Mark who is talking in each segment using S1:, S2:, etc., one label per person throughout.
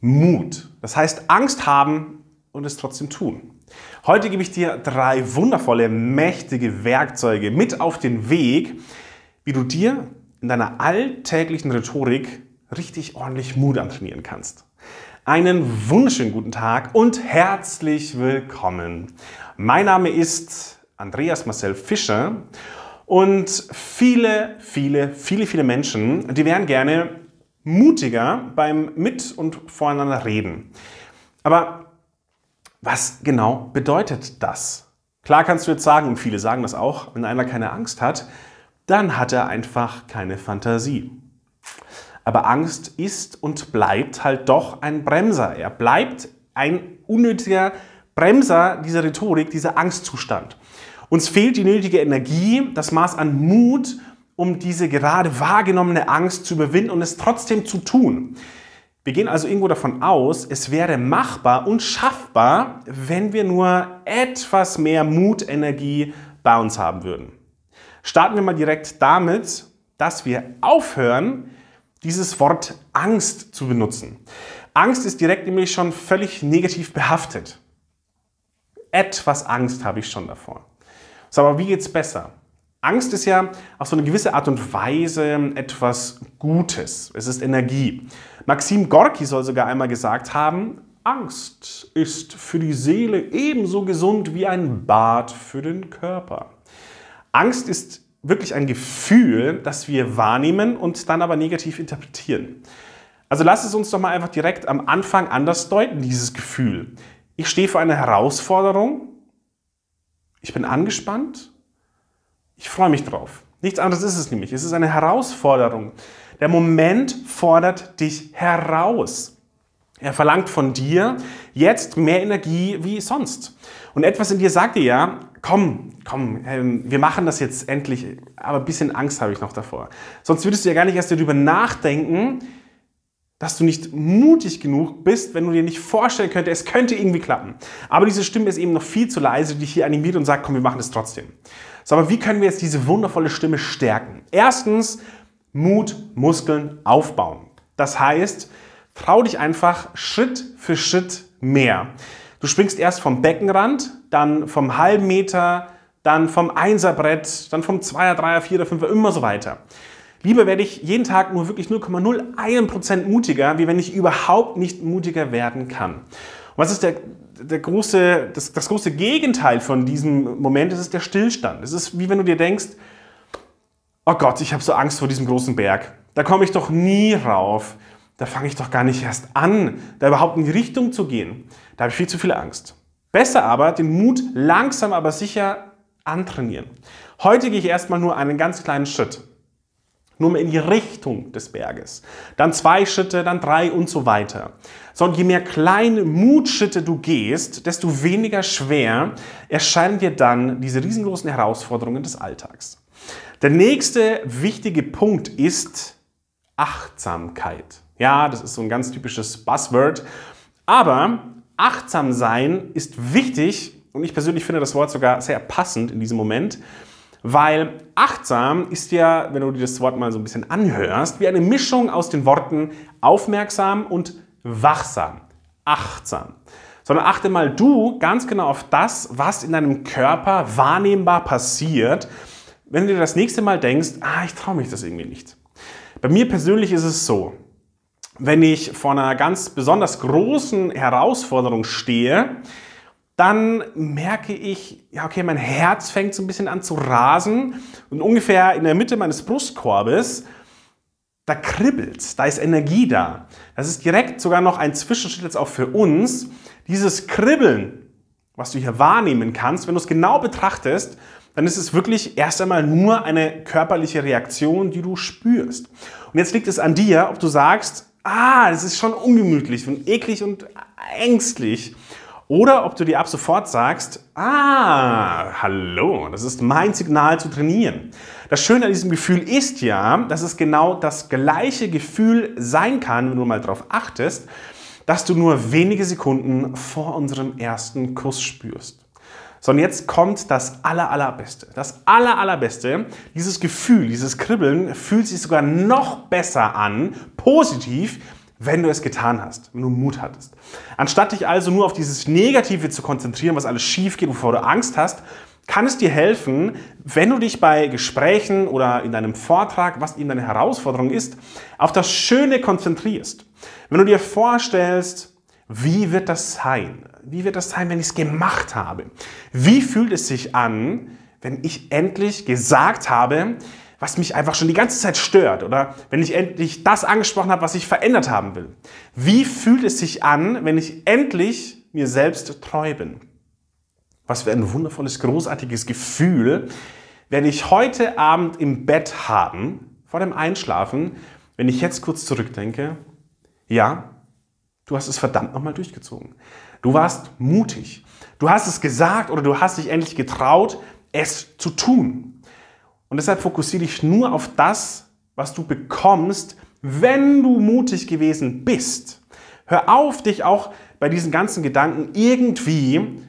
S1: Mut. Das heißt, Angst haben und es trotzdem tun. Heute gebe ich dir drei wundervolle, mächtige Werkzeuge mit auf den Weg, wie du dir in deiner alltäglichen Rhetorik richtig ordentlich Mut antrainieren kannst. Einen wunderschönen guten Tag und herzlich willkommen. Mein Name ist Andreas Marcel Fischer und viele, viele, viele, viele Menschen, die wären gerne mutiger beim Mit- und Voreinander reden. Aber was genau bedeutet das? Klar kannst du jetzt sagen, und viele sagen das auch, wenn einer keine Angst hat, dann hat er einfach keine Fantasie. Aber Angst ist und bleibt halt doch ein Bremser. Er bleibt ein unnötiger Bremser dieser Rhetorik, dieser Angstzustand. Uns fehlt die nötige Energie, das Maß an Mut, um diese gerade wahrgenommene Angst zu überwinden und es trotzdem zu tun. Wir gehen also irgendwo davon aus, es wäre machbar und schaffbar, wenn wir nur etwas mehr Mutenergie bei uns haben würden. Starten wir mal direkt damit, dass wir aufhören, dieses Wort Angst zu benutzen. Angst ist direkt nämlich schon völlig negativ behaftet. Etwas Angst habe ich schon davor. So, aber wie geht es besser? Angst ist ja auf so eine gewisse Art und Weise etwas Gutes. Es ist Energie. Maxim Gorki soll sogar einmal gesagt haben, Angst ist für die Seele ebenso gesund wie ein Bad für den Körper. Angst ist wirklich ein Gefühl, das wir wahrnehmen und dann aber negativ interpretieren. Also lass es uns doch mal einfach direkt am Anfang anders deuten, dieses Gefühl. Ich stehe vor einer Herausforderung, ich bin angespannt, ich freue mich drauf. Nichts anderes ist es nämlich. Es ist eine Herausforderung. Der Moment fordert dich heraus. Er verlangt von dir jetzt mehr Energie wie sonst. Und etwas in dir sagt dir ja, komm, komm, ähm, wir machen das jetzt endlich, aber ein bisschen Angst habe ich noch davor. Sonst würdest du ja gar nicht erst darüber nachdenken, dass du nicht mutig genug bist, wenn du dir nicht vorstellen könntest, es könnte irgendwie klappen. Aber diese Stimme ist eben noch viel zu leise, die dich hier animiert und sagt, komm, wir machen das trotzdem. So, aber wie können wir jetzt diese wundervolle Stimme stärken? Erstens, Mut, Muskeln aufbauen. Das heißt, trau dich einfach Schritt für Schritt mehr. Du springst erst vom Beckenrand, dann vom halben Meter, dann vom Einserbrett, dann vom Zweier, Dreier, Vierer, Fünfer, immer so weiter. Lieber werde ich jeden Tag nur wirklich 0,01% mutiger, wie wenn ich überhaupt nicht mutiger werden kann. Und was ist der, der große, das, das große Gegenteil von diesem Moment? Das ist der Stillstand. Es ist wie wenn du dir denkst, oh Gott, ich habe so Angst vor diesem großen Berg. Da komme ich doch nie rauf. Da fange ich doch gar nicht erst an, da überhaupt in die Richtung zu gehen. Da habe ich viel zu viel Angst. Besser aber den Mut langsam aber sicher antrainieren. Heute gehe ich erstmal nur einen ganz kleinen Schritt nur mal in die Richtung des Berges. Dann zwei Schritte, dann drei und so weiter. Sondern je mehr kleine Mutschritte du gehst, desto weniger schwer erscheinen dir dann diese riesengroßen Herausforderungen des Alltags. Der nächste wichtige Punkt ist Achtsamkeit. Ja, das ist so ein ganz typisches Buzzword. Aber achtsam sein ist wichtig und ich persönlich finde das Wort sogar sehr passend in diesem Moment, weil achtsam ist ja, wenn du dir das Wort mal so ein bisschen anhörst, wie eine Mischung aus den Worten aufmerksam und wachsam. Achtsam. Sondern achte mal du ganz genau auf das, was in deinem Körper wahrnehmbar passiert, wenn du dir das nächste Mal denkst, ah, ich traue mich das irgendwie nicht. Bei mir persönlich ist es so, wenn ich vor einer ganz besonders großen Herausforderung stehe, dann merke ich, ja, okay, mein Herz fängt so ein bisschen an zu rasen und ungefähr in der Mitte meines Brustkorbes, da kribbelt da ist Energie da. Das ist direkt sogar noch ein Zwischenschritt jetzt auch für uns. Dieses Kribbeln, was du hier wahrnehmen kannst, wenn du es genau betrachtest, dann ist es wirklich erst einmal nur eine körperliche Reaktion, die du spürst. Und jetzt liegt es an dir, ob du sagst, ah, das ist schon ungemütlich und eklig und ängstlich oder ob du dir ab sofort sagst, ah, hallo, das ist mein Signal zu trainieren. Das Schöne an diesem Gefühl ist ja, dass es genau das gleiche Gefühl sein kann, wenn du mal darauf achtest, dass du nur wenige Sekunden vor unserem ersten Kuss spürst. So, und jetzt kommt das aller, allerbeste. Das aller, allerbeste, dieses Gefühl, dieses Kribbeln fühlt sich sogar noch besser an, positiv, wenn du es getan hast, wenn du Mut hattest. Anstatt dich also nur auf dieses Negative zu konzentrieren, was alles schief geht, wovor du Angst hast, kann es dir helfen, wenn du dich bei Gesprächen oder in deinem Vortrag, was eben deine Herausforderung ist, auf das Schöne konzentrierst. Wenn du dir vorstellst, wie wird das sein? Wie wird das sein, wenn ich es gemacht habe? Wie fühlt es sich an, wenn ich endlich gesagt habe, was mich einfach schon die ganze Zeit stört oder wenn ich endlich das angesprochen habe, was ich verändert haben will. Wie fühlt es sich an, wenn ich endlich mir selbst treu bin? Was für ein wundervolles, großartiges Gefühl werde ich heute Abend im Bett haben, vor dem Einschlafen, wenn ich jetzt kurz zurückdenke. Ja, du hast es verdammt nochmal durchgezogen. Du warst mutig. Du hast es gesagt oder du hast dich endlich getraut, es zu tun. Und deshalb fokussiere dich nur auf das, was du bekommst, wenn du mutig gewesen bist. Hör auf, dich auch bei diesen ganzen Gedanken irgendwie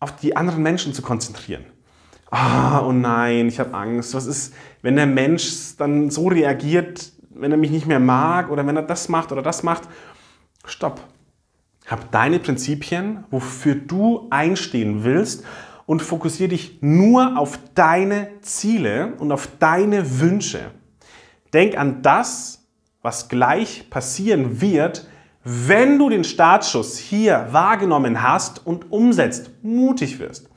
S1: auf die anderen Menschen zu konzentrieren. Ah, oh nein, ich habe Angst. Was ist, wenn der Mensch dann so reagiert, wenn er mich nicht mehr mag oder wenn er das macht oder das macht? Stopp. Hab deine Prinzipien, wofür du einstehen willst und fokussiere dich nur auf deine Ziele und auf deine Wünsche. Denk an das, was gleich passieren wird, wenn du den Startschuss hier wahrgenommen hast und umsetzt, mutig wirst.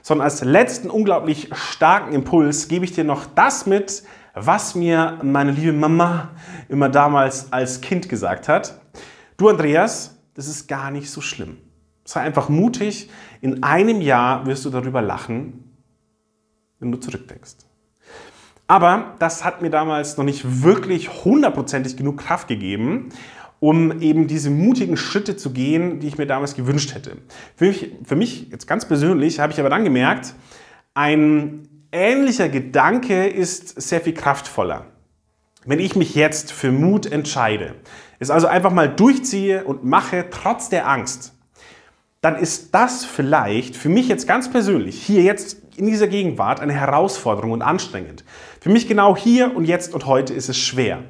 S1: Sondern als letzten unglaublich starken Impuls gebe ich dir noch das mit, was mir meine liebe Mama immer damals als Kind gesagt hat. Du Andreas, das ist gar nicht so schlimm. Sei einfach mutig. In einem Jahr wirst du darüber lachen, wenn du zurückdenkst. Aber das hat mir damals noch nicht wirklich hundertprozentig genug Kraft gegeben, um eben diese mutigen Schritte zu gehen, die ich mir damals gewünscht hätte. Für mich, für mich jetzt ganz persönlich habe ich aber dann gemerkt, ein ähnlicher Gedanke ist sehr viel kraftvoller. Wenn ich mich jetzt für Mut entscheide, es also einfach mal durchziehe und mache trotz der Angst, dann ist das vielleicht für mich jetzt ganz persönlich, hier jetzt in dieser Gegenwart, eine Herausforderung und anstrengend. Für mich genau hier und jetzt und heute ist es schwer.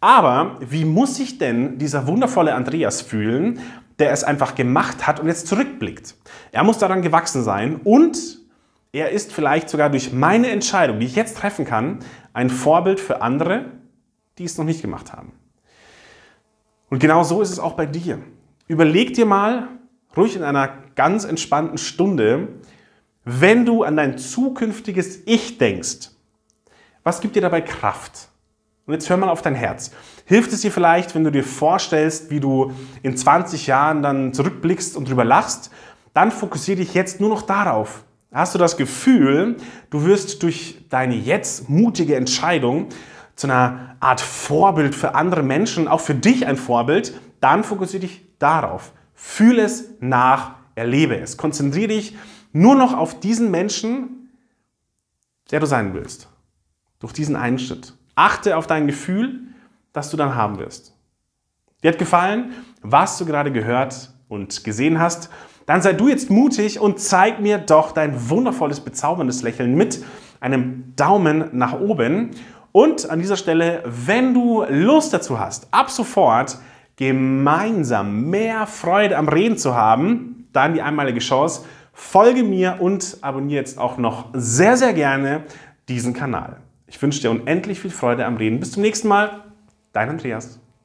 S1: Aber wie muss sich denn dieser wundervolle Andreas fühlen, der es einfach gemacht hat und jetzt zurückblickt? Er muss daran gewachsen sein und er ist vielleicht sogar durch meine Entscheidung, die ich jetzt treffen kann, ein Vorbild für andere, die es noch nicht gemacht haben. Und genau so ist es auch bei dir. Überleg dir mal, ruhig in einer ganz entspannten Stunde, wenn du an dein zukünftiges Ich denkst, was gibt dir dabei Kraft? Und jetzt hör mal auf dein Herz. Hilft es dir vielleicht, wenn du dir vorstellst, wie du in 20 Jahren dann zurückblickst und drüber lachst? Dann fokussiere dich jetzt nur noch darauf. Hast du das Gefühl, du wirst durch deine jetzt mutige Entscheidung zu einer Art Vorbild für andere Menschen, auch für dich ein Vorbild, dann fokussiere dich darauf. Fühl es nach, erlebe es. Konzentriere dich nur noch auf diesen Menschen, der du sein willst. Durch diesen einen Schritt. Achte auf dein Gefühl, das du dann haben wirst. Dir hat gefallen, was du gerade gehört und gesehen hast? Dann sei du jetzt mutig und zeig mir doch dein wundervolles, bezauberndes Lächeln mit einem Daumen nach oben. Und an dieser Stelle, wenn du Lust dazu hast, ab sofort gemeinsam mehr Freude am Reden zu haben, dann die einmalige Chance. Folge mir und abonniere jetzt auch noch sehr, sehr gerne diesen Kanal. Ich wünsche dir unendlich viel Freude am Reden. Bis zum nächsten Mal. Dein Andreas.